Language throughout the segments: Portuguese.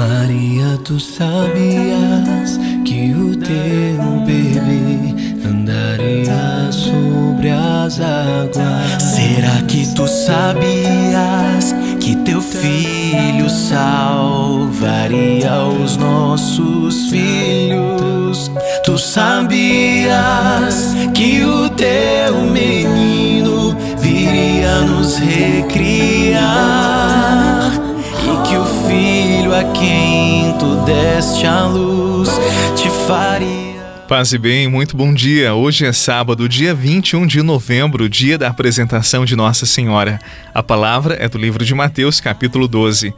Maria, tu sabias que o teu bebê andaria sobre as águas? Será que tu sabias que teu filho salvaria os nossos filhos? Tu sabias que o teu menino viria nos recriar quem tu deste a luz te faria. Paz e bem, muito bom dia. Hoje é sábado, dia 21 de novembro, dia da apresentação de Nossa Senhora. A palavra é do livro de Mateus, capítulo 12.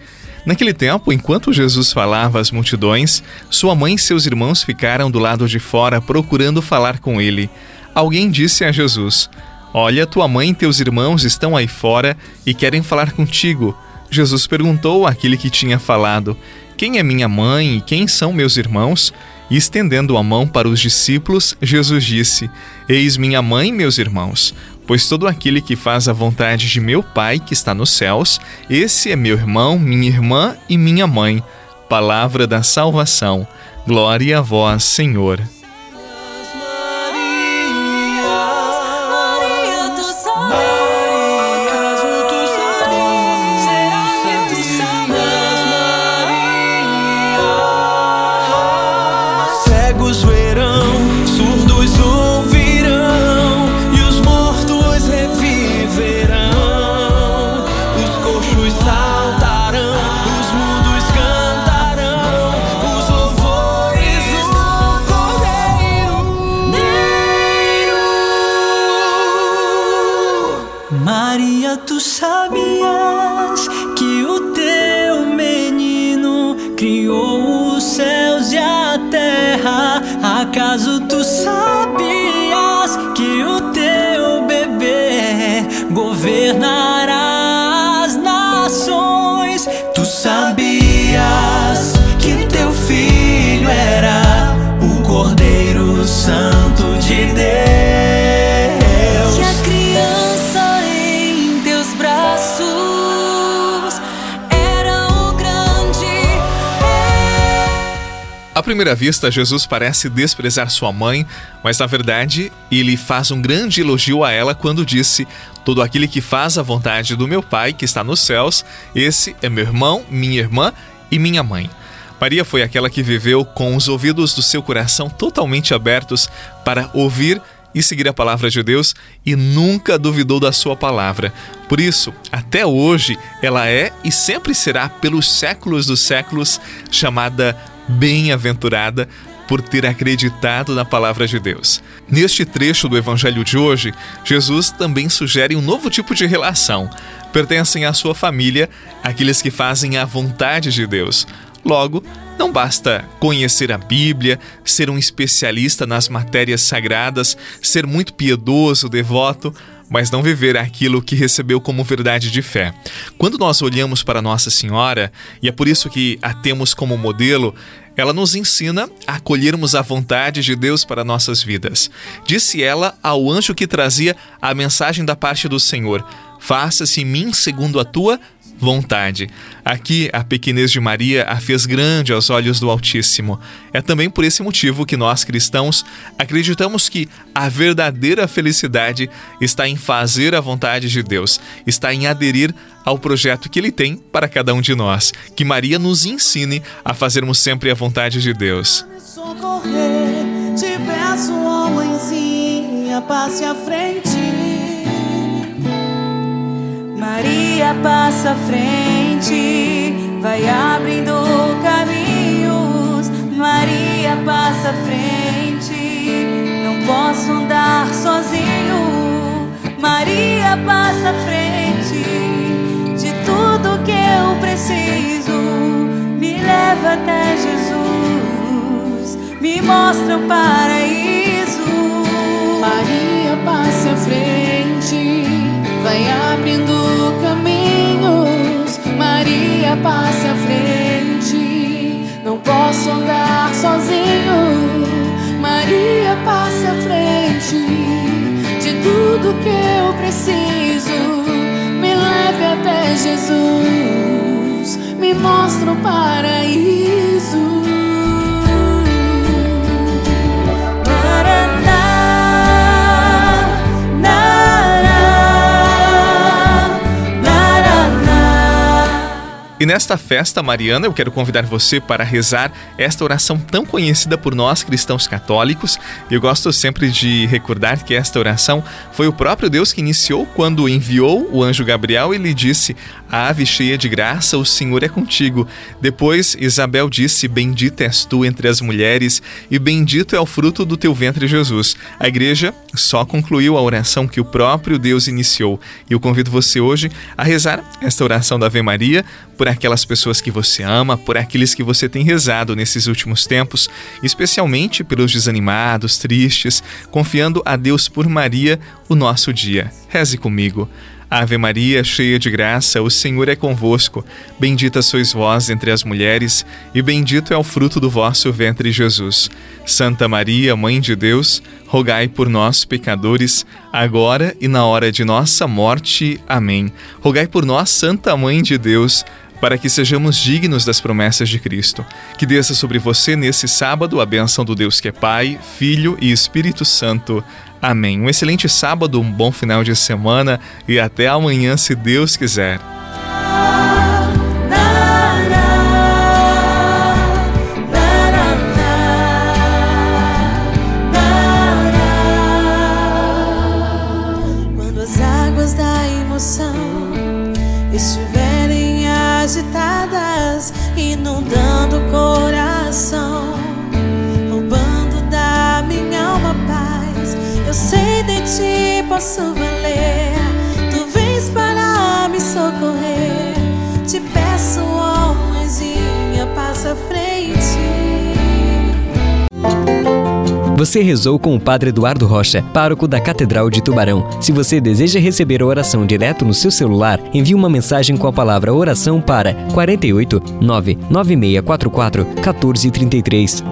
Naquele tempo, enquanto Jesus falava às multidões, sua mãe e seus irmãos ficaram do lado de fora procurando falar com ele. Alguém disse a Jesus: Olha, tua mãe e teus irmãos estão aí fora e querem falar contigo. Jesus perguntou àquele que tinha falado: Quem é minha mãe e quem são meus irmãos? E estendendo a mão para os discípulos, Jesus disse: Eis minha mãe e meus irmãos. Pois todo aquele que faz a vontade de meu Pai que está nos céus, esse é meu irmão, minha irmã e minha mãe. Palavra da salvação. Glória a vós, Senhor. Acaso tu sabias que o teu bebê governará À primeira vista, Jesus parece desprezar sua mãe, mas na verdade, ele faz um grande elogio a ela quando disse: Todo aquele que faz a vontade do meu Pai que está nos céus, esse é meu irmão, minha irmã e minha mãe. Maria foi aquela que viveu com os ouvidos do seu coração totalmente abertos para ouvir e seguir a palavra de Deus e nunca duvidou da sua palavra. Por isso, até hoje, ela é e sempre será, pelos séculos dos séculos, chamada bem-aventurada por ter acreditado na palavra de Deus. Neste trecho do evangelho de hoje, Jesus também sugere um novo tipo de relação. Pertencem à sua família aqueles que fazem a vontade de Deus. Logo, não basta conhecer a Bíblia, ser um especialista nas matérias sagradas, ser muito piedoso, devoto, mas não viver aquilo que recebeu como verdade de fé. Quando nós olhamos para Nossa Senhora, e é por isso que a temos como modelo, ela nos ensina a acolhermos a vontade de Deus para nossas vidas. Disse ela ao anjo que trazia a mensagem da parte do Senhor: Faça-se em mim segundo a tua vontade. Aqui, a pequenez de Maria a fez grande aos olhos do Altíssimo. É também por esse motivo que nós cristãos acreditamos que a verdadeira felicidade está em fazer a vontade de Deus, está em aderir ao projeto que Ele tem para cada um de nós. Que Maria nos ensine a fazermos sempre a vontade de Deus. Socorrer, te peço, mãezinha, passe à frente. Maria passa à frente, vai abrindo caminhos. Maria passa à frente, não posso andar sozinho. Maria passa à frente de tudo que eu preciso. Me leva até Jesus, me mostra o paraíso. Maria passa à frente, vai abrindo posso andar sozinho. Maria passa à frente de tudo que eu preciso. Me leve até Jesus, me mostra o paraíso. E nesta festa mariana, eu quero convidar você para rezar esta oração tão conhecida por nós cristãos católicos. Eu gosto sempre de recordar que esta oração foi o próprio Deus que iniciou quando enviou o anjo Gabriel e lhe disse: Ave cheia de graça, o Senhor é contigo. Depois, Isabel disse: Bendita és tu entre as mulheres, e bendito é o fruto do teu ventre, Jesus. A igreja só concluiu a oração que o próprio Deus iniciou. E eu convido você hoje a rezar esta oração da Ave Maria por aquelas pessoas que você ama, por aqueles que você tem rezado nesses últimos tempos, especialmente pelos desanimados, tristes, confiando a Deus por Maria o nosso dia. Reze comigo. Ave Maria, cheia de graça, o Senhor é convosco. Bendita sois vós entre as mulheres, e bendito é o fruto do vosso ventre, Jesus. Santa Maria, Mãe de Deus, rogai por nós, pecadores, agora e na hora de nossa morte. Amém. Rogai por nós, Santa Mãe de Deus, para que sejamos dignos das promessas de Cristo. Que desça sobre você nesse sábado a benção do Deus que é Pai, Filho e Espírito Santo. Amém. Um excelente sábado, um bom final de semana e até amanhã, se Deus quiser. Posso valer. Tu vens para me socorrer. Te peço, ó mãezinha, passa à frente. Você rezou com o Padre Eduardo Rocha, pároco da Catedral de Tubarão. Se você deseja receber a oração direto no seu celular, envie uma mensagem com a palavra oração para 48 99644 1433.